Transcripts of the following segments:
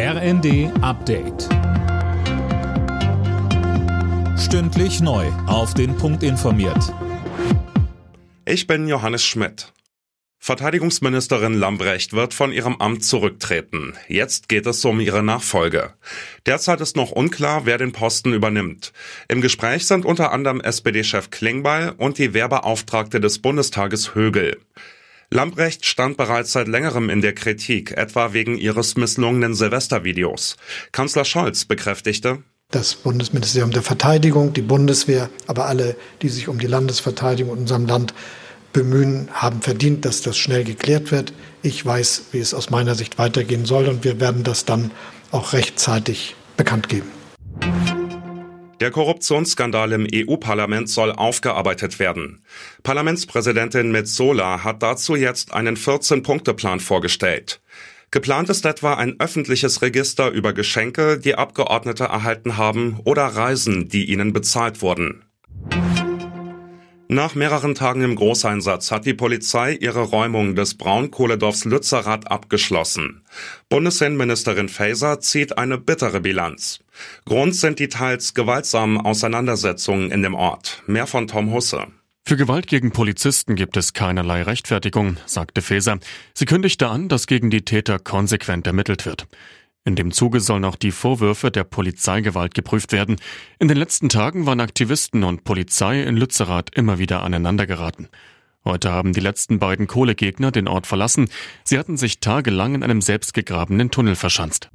RND Update. Stündlich neu. Auf den Punkt informiert. Ich bin Johannes Schmidt. Verteidigungsministerin Lambrecht wird von ihrem Amt zurücktreten. Jetzt geht es um ihre Nachfolge. Derzeit ist noch unklar, wer den Posten übernimmt. Im Gespräch sind unter anderem SPD-Chef Klingbeil und die Wehrbeauftragte des Bundestages Högel. Lambrecht stand bereits seit längerem in der Kritik, etwa wegen ihres misslungenen Silvestervideos. Kanzler Scholz bekräftigte, das Bundesministerium der Verteidigung, die Bundeswehr, aber alle, die sich um die Landesverteidigung in unserem Land bemühen, haben verdient, dass das schnell geklärt wird. Ich weiß, wie es aus meiner Sicht weitergehen soll und wir werden das dann auch rechtzeitig bekannt geben. Der Korruptionsskandal im EU-Parlament soll aufgearbeitet werden. Parlamentspräsidentin Metzola hat dazu jetzt einen 14-Punkte-Plan vorgestellt. Geplant ist etwa ein öffentliches Register über Geschenke, die Abgeordnete erhalten haben oder Reisen, die ihnen bezahlt wurden. Nach mehreren Tagen im Großeinsatz hat die Polizei ihre Räumung des Braunkohledorfs Lützerath abgeschlossen. Bundesinnenministerin Faeser zieht eine bittere Bilanz. Grund sind die teils gewaltsamen Auseinandersetzungen in dem Ort. Mehr von Tom Husse. Für Gewalt gegen Polizisten gibt es keinerlei Rechtfertigung, sagte Faeser. Sie kündigte an, dass gegen die Täter konsequent ermittelt wird. In dem Zuge sollen auch die Vorwürfe der Polizeigewalt geprüft werden. In den letzten Tagen waren Aktivisten und Polizei in Lützerath immer wieder aneinandergeraten. Heute haben die letzten beiden Kohlegegner den Ort verlassen. Sie hatten sich tagelang in einem selbstgegrabenen Tunnel verschanzt.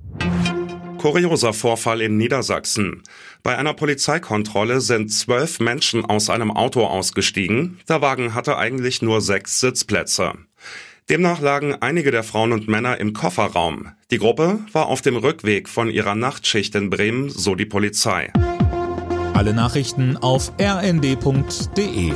Kurioser Vorfall in Niedersachsen. Bei einer Polizeikontrolle sind zwölf Menschen aus einem Auto ausgestiegen. Der Wagen hatte eigentlich nur sechs Sitzplätze. Demnach lagen einige der Frauen und Männer im Kofferraum. Die Gruppe war auf dem Rückweg von ihrer Nachtschicht in Bremen, so die Polizei. Alle Nachrichten auf rnd.de